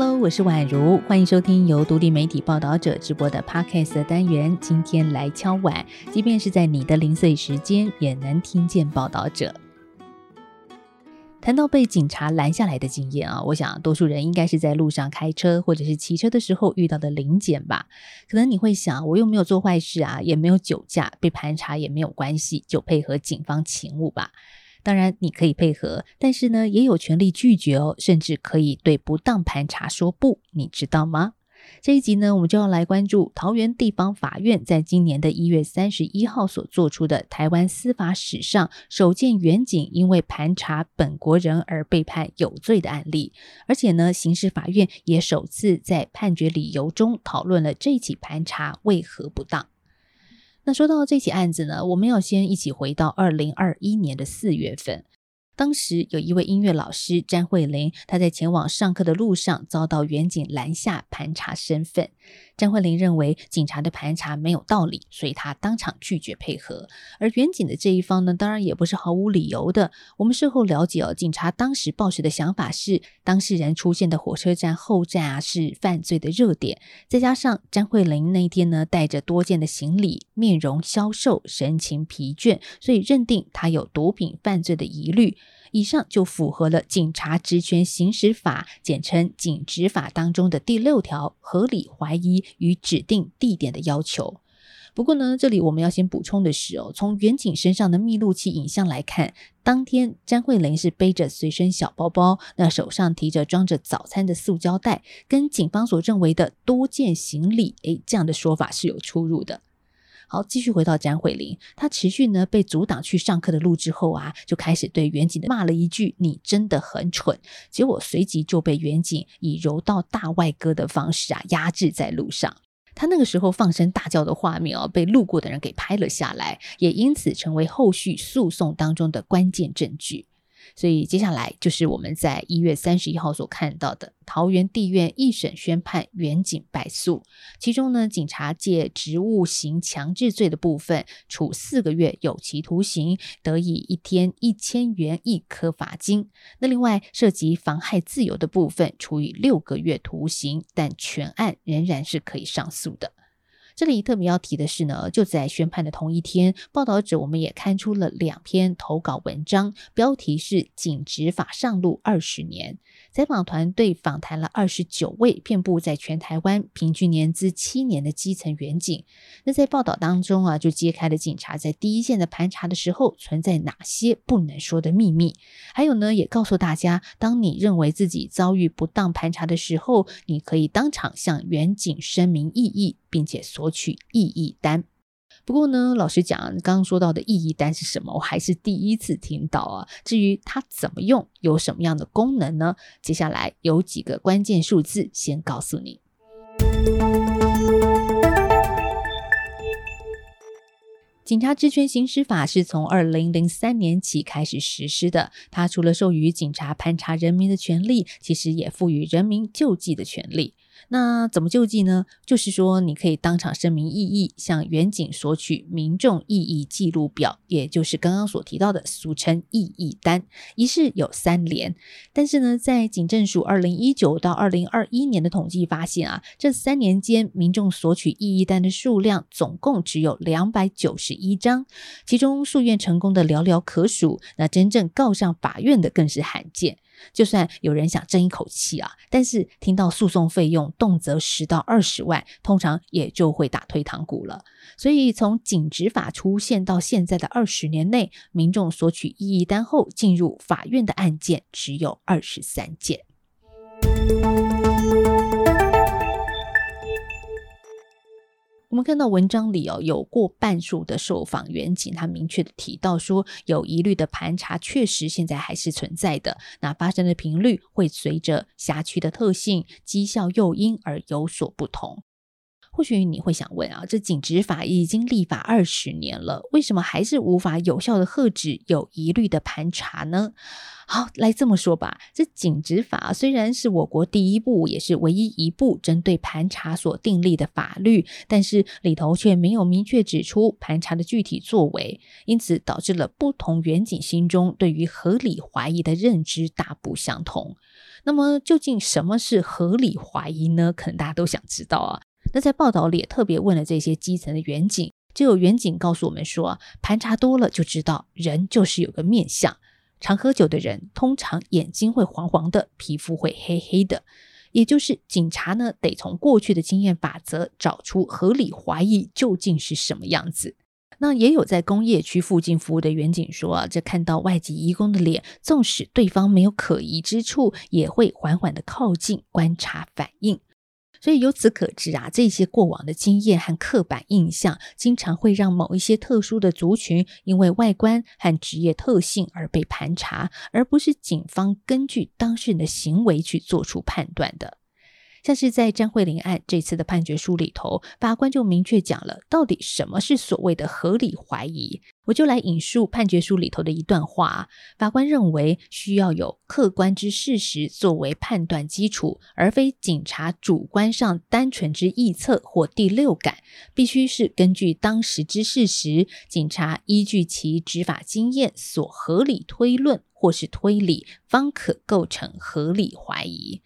Hello，我是宛如，欢迎收听由独立媒体报道者直播的 Podcast 单元。今天来敲碗，即便是在你的零碎时间，也能听见报道者。谈到被警察拦下来的经验啊，我想多数人应该是在路上开车或者是骑车的时候遇到的临检吧。可能你会想，我又没有做坏事啊，也没有酒驾，被盘查也没有关系，就配合警方勤务吧。当然，你可以配合，但是呢，也有权利拒绝哦，甚至可以对不当盘查说不，你知道吗？这一集呢，我们就要来关注桃园地方法院在今年的一月三十一号所做出的台湾司法史上首件远警因为盘查本国人而被判有罪的案例，而且呢，刑事法院也首次在判决理由中讨论了这起盘查为何不当。那说到这起案子呢，我们要先一起回到二零二一年的四月份。当时有一位音乐老师詹慧玲，她在前往上课的路上遭到远警拦下盘查身份。张慧玲认为警察的盘查没有道理，所以她当场拒绝配合。而远警的这一方呢，当然也不是毫无理由的。我们事后了解哦，警察当时抱持的想法是，当事人出现的火车站后站啊是犯罪的热点，再加上张慧玲那天呢带着多件的行李，面容消瘦，神情疲倦，所以认定他有毒品犯罪的疑虑。以上就符合了《警察职权行使法》简称《警执法》当中的第六条合理怀疑与指定地点的要求。不过呢，这里我们要先补充的是哦，从远景身上的密录器影像来看，当天詹慧玲是背着随身小包包，那手上提着装着早餐的塑胶袋，跟警方所认为的多件行李，诶，这样的说法是有出入的。好，继续回到詹慧玲，她持续呢被阻挡去上课的路之后啊，就开始对远景骂了一句：“你真的很蠢。”结果随即就被远景以柔道大外哥的方式啊压制在路上。他那个时候放声大叫的画面哦，被路过的人给拍了下来，也因此成为后续诉讼当中的关键证据。所以接下来就是我们在一月三十一号所看到的桃园地院一审宣判远景败诉，其中呢，警察借职务行强制罪的部分，处四个月有期徒刑，得以一天一千元一颗罚金。那另外涉及妨害自由的部分，处以六个月徒刑，但全案仍然是可以上诉的。这里特别要提的是呢，就在宣判的同一天，报道者我们也刊出了两篇投稿文章，标题是《警执法上路二十年》。采访团队访谈了二十九位遍布在全台湾、平均年资七年的基层员警。那在报道当中啊，就揭开了警察在第一线的盘查的时候存在哪些不能说的秘密。还有呢，也告诉大家，当你认为自己遭遇不当盘查的时候，你可以当场向员警声明异议，并且索取异议单。不过呢，老实讲，刚刚说到的异议单是什么，我还是第一次听到啊。至于它怎么用，有什么样的功能呢？接下来有几个关键数字，先告诉你。警察职权行使法是从二零零三年起开始实施的。它除了授予警察盘查人民的权利，其实也赋予人民救济的权利。那怎么救济呢？就是说，你可以当场声明异议，向远警索取民众异议记录表，也就是刚刚所提到的俗称异议单，一式有三连。但是呢，在警政署二零一九到二零二一年的统计发现啊，这三年间民众索取异议单的数量总共只有两百九十一张，其中诉愿成功的寥寥可数，那真正告上法院的更是罕见。就算有人想争一口气啊，但是听到诉讼费用动辄十到二十万，通常也就会打退堂鼓了。所以从警执法出现到现在的二十年内，民众索取异议单后进入法院的案件只有二十三件。我们看到文章里哦，有过半数的受访员警，他明确的提到说，有疑虑的盘查确实现在还是存在的。那发生的频率会随着辖区的特性、绩效诱因而有所不同。或许你会想问啊，这警执法已经立法二十年了，为什么还是无法有效的遏止有疑虑的盘查呢？好，来这么说吧，这警执法虽然是我国第一部，也是唯一一部针对盘查所订立的法律，但是里头却没有明确指出盘查的具体作为，因此导致了不同远警心中对于合理怀疑的认知大不相同。那么究竟什么是合理怀疑呢？可能大家都想知道啊。那在报道里也特别问了这些基层的远景，就有远景告诉我们说，盘查多了就知道人就是有个面相，常喝酒的人通常眼睛会黄黄的，皮肤会黑黑的，也就是警察呢得从过去的经验法则找出合理怀疑究竟是什么样子。那也有在工业区附近服务的远警说啊，这看到外籍移工的脸，纵使对方没有可疑之处，也会缓缓的靠近观察反应。所以由此可知啊，这些过往的经验和刻板印象，经常会让某一些特殊的族群因为外观和职业特性而被盘查，而不是警方根据当事人的行为去做出判断的。像是在张慧玲案这次的判决书里头，法官就明确讲了，到底什么是所谓的合理怀疑。我就来引述判决书里头的一段话：法官认为，需要有客观之事实作为判断基础，而非警察主观上单纯之臆测或第六感，必须是根据当时之事实，警察依据其执法经验所合理推论或是推理，方可构成合理怀疑。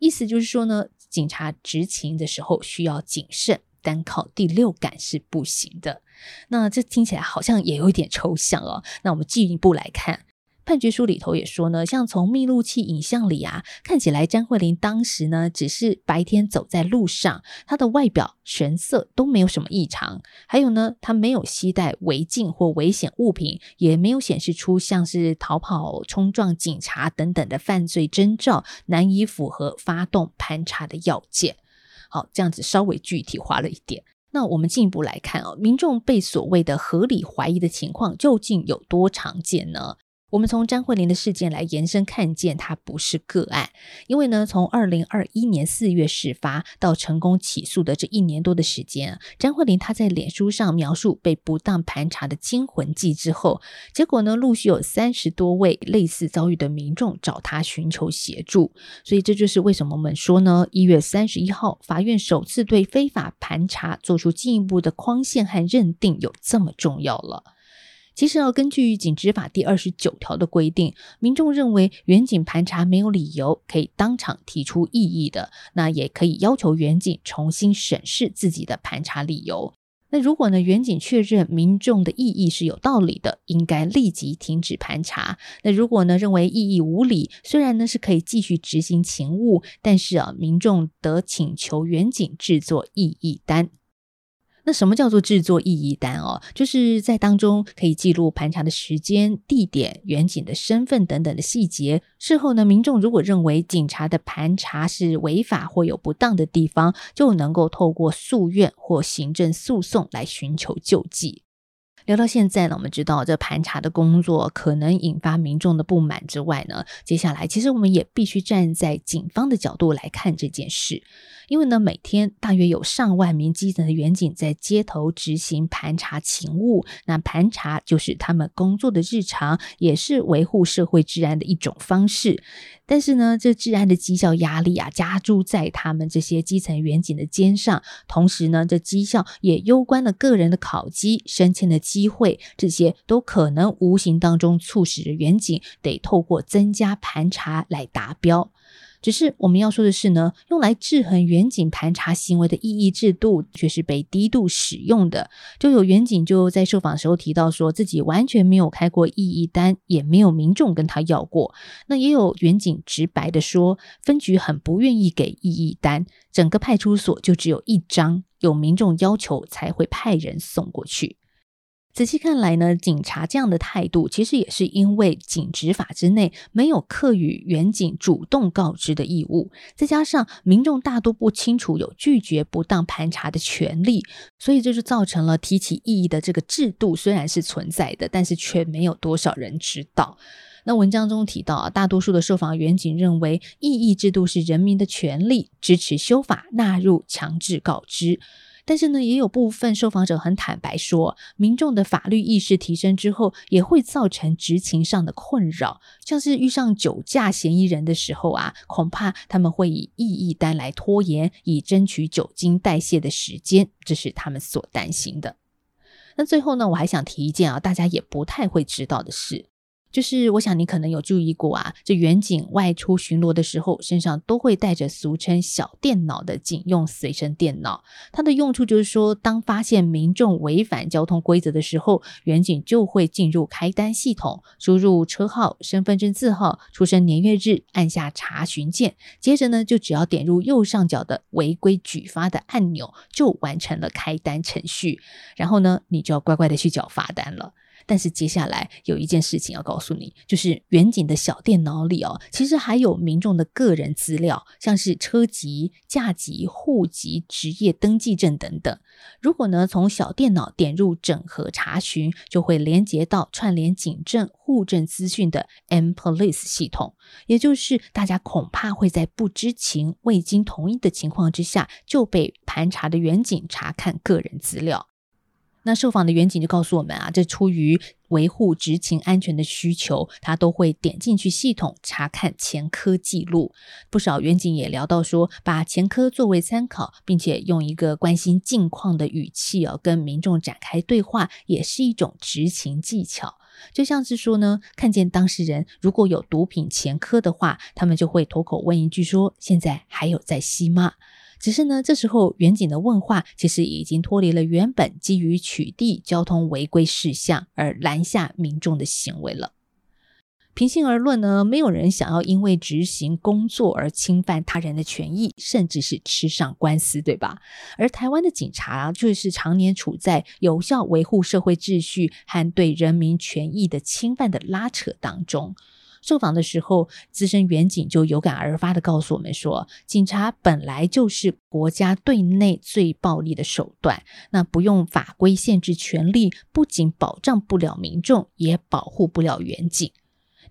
意思就是说呢，警察执勤的时候需要谨慎，单靠第六感是不行的。那这听起来好像也有一点抽象哦。那我们进一步来看。判决书里头也说呢，像从密录器影像里啊，看起来张慧玲当时呢只是白天走在路上，她的外表神色都没有什么异常。还有呢，她没有携带违禁或危险物品，也没有显示出像是逃跑、冲撞警察等等的犯罪征兆，难以符合发动盘查的要件。好，这样子稍微具体化了一点。那我们进一步来看哦，民众被所谓的合理怀疑的情况究竟有多常见呢？我们从张慧玲的事件来延伸，看见她不是个案，因为呢，从二零二一年四月事发到成功起诉的这一年多的时间，张慧玲她在脸书上描述被不当盘查的惊魂记之后，结果呢，陆续有三十多位类似遭遇的民众找她寻求协助，所以这就是为什么我们说呢，一月三十一号法院首次对非法盘查做出进一步的框限和认定有这么重要了。其实要根据《警执法》第二十九条的规定，民众认为远警盘查没有理由，可以当场提出异议的，那也可以要求远警重新审视自己的盘查理由。那如果呢，远警确认民众的异议是有道理的，应该立即停止盘查。那如果呢，认为异议无理，虽然呢是可以继续执行勤务，但是啊，民众得请求远警制作异议单。那什么叫做制作异议单哦？就是在当中可以记录盘查的时间、地点、远景的身份等等的细节。事后呢，民众如果认为警察的盘查是违法或有不当的地方，就能够透过诉愿或行政诉讼来寻求救济。聊到现在呢，我们知道这盘查的工作可能引发民众的不满之外呢，接下来其实我们也必须站在警方的角度来看这件事。因为呢，每天大约有上万名基层的员警在街头执行盘查勤务，那盘查就是他们工作的日常，也是维护社会治安的一种方式。但是呢，这治安的绩效压力啊，加注在他们这些基层员警的肩上，同时呢，这绩效也攸关了个人的考绩、升迁的机会，这些都可能无形当中促使着员警得透过增加盘查来达标。只是我们要说的是呢，用来制衡远景盘查行为的异议制度，却是被低度使用的。就有远景就在受访时候提到，说自己完全没有开过异议单，也没有民众跟他要过。那也有远景直白的说，分局很不愿意给异议单，整个派出所就只有一张，有民众要求才会派人送过去。仔细看来呢，警察这样的态度，其实也是因为警执法之内没有课予远警主动告知的义务，再加上民众大多不清楚有拒绝不当盘查的权利，所以这就造成了提起异议的这个制度虽然是存在的，但是却没有多少人知道。那文章中提到啊，大多数的受访员警认为异议制度是人民的权利，支持修法纳入强制告知。但是呢，也有部分受访者很坦白说，民众的法律意识提升之后，也会造成执勤上的困扰。像是遇上酒驾嫌疑人的时候啊，恐怕他们会以异议单来拖延，以争取酒精代谢的时间，这是他们所担心的。那最后呢，我还想提一件啊，大家也不太会知道的事。就是我想你可能有注意过啊，这远警外出巡逻的时候，身上都会带着俗称“小电脑”的警用随身电脑。它的用处就是说，当发现民众违反交通规则的时候，远警就会进入开单系统，输入车号、身份证字号、出生年月日，按下查询键，接着呢，就只要点入右上角的违规举发的按钮，就完成了开单程序。然后呢，你就要乖乖的去缴罚单了。但是接下来有一件事情要告诉你，就是远景的小电脑里哦，其实还有民众的个人资料，像是车籍、驾籍、户籍、职业登记证等等。如果呢从小电脑点入整合查询，就会连接到串联警政、户政资讯的 M Police 系统，也就是大家恐怕会在不知情、未经同意的情况之下就被盘查的远景查看个人资料。那受访的远警就告诉我们啊，这出于维护执勤安全的需求，他都会点进去系统查看前科记录。不少远警也聊到说，把前科作为参考，并且用一个关心近况的语气啊，跟民众展开对话，也是一种执勤技巧。就像是说呢，看见当事人如果有毒品前科的话，他们就会脱口问一句说：“现在还有在吸吗？”只是呢，这时候远景的问话其实已经脱离了原本基于取缔交通违规事项而拦下民众的行为了。平心而论呢，没有人想要因为执行工作而侵犯他人的权益，甚至是吃上官司，对吧？而台湾的警察，就是常年处在有效维护社会秩序和对人民权益的侵犯的拉扯当中。受访的时候，资深远警就有感而发的告诉我们说：“警察本来就是国家对内最暴力的手段，那不用法规限制权力，不仅保障不了民众，也保护不了远警。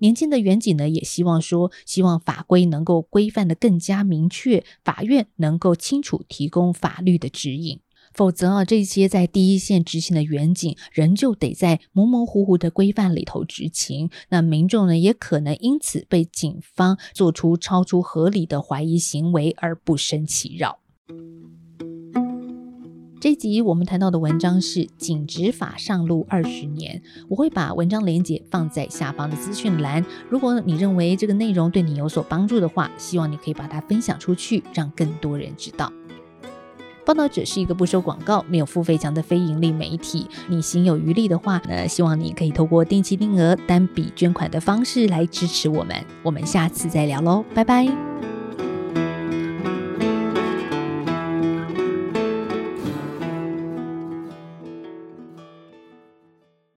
年轻的远警呢，也希望说，希望法规能够规范的更加明确，法院能够清楚提供法律的指引。”否则啊，这些在第一线执行的远警，仍旧得在模模糊糊的规范里头执勤。那民众呢，也可能因此被警方做出超出合理的怀疑行为而不生其扰。这集我们谈到的文章是《警执法上路二十年》，我会把文章连接放在下方的资讯栏。如果你认为这个内容对你有所帮助的话，希望你可以把它分享出去，让更多人知道。报道者是一个不收广告、没有付费墙的非盈利媒体。你心有余力的话，那希望你可以透过定期定额、单笔捐款的方式来支持我们。我们下次再聊喽，拜拜。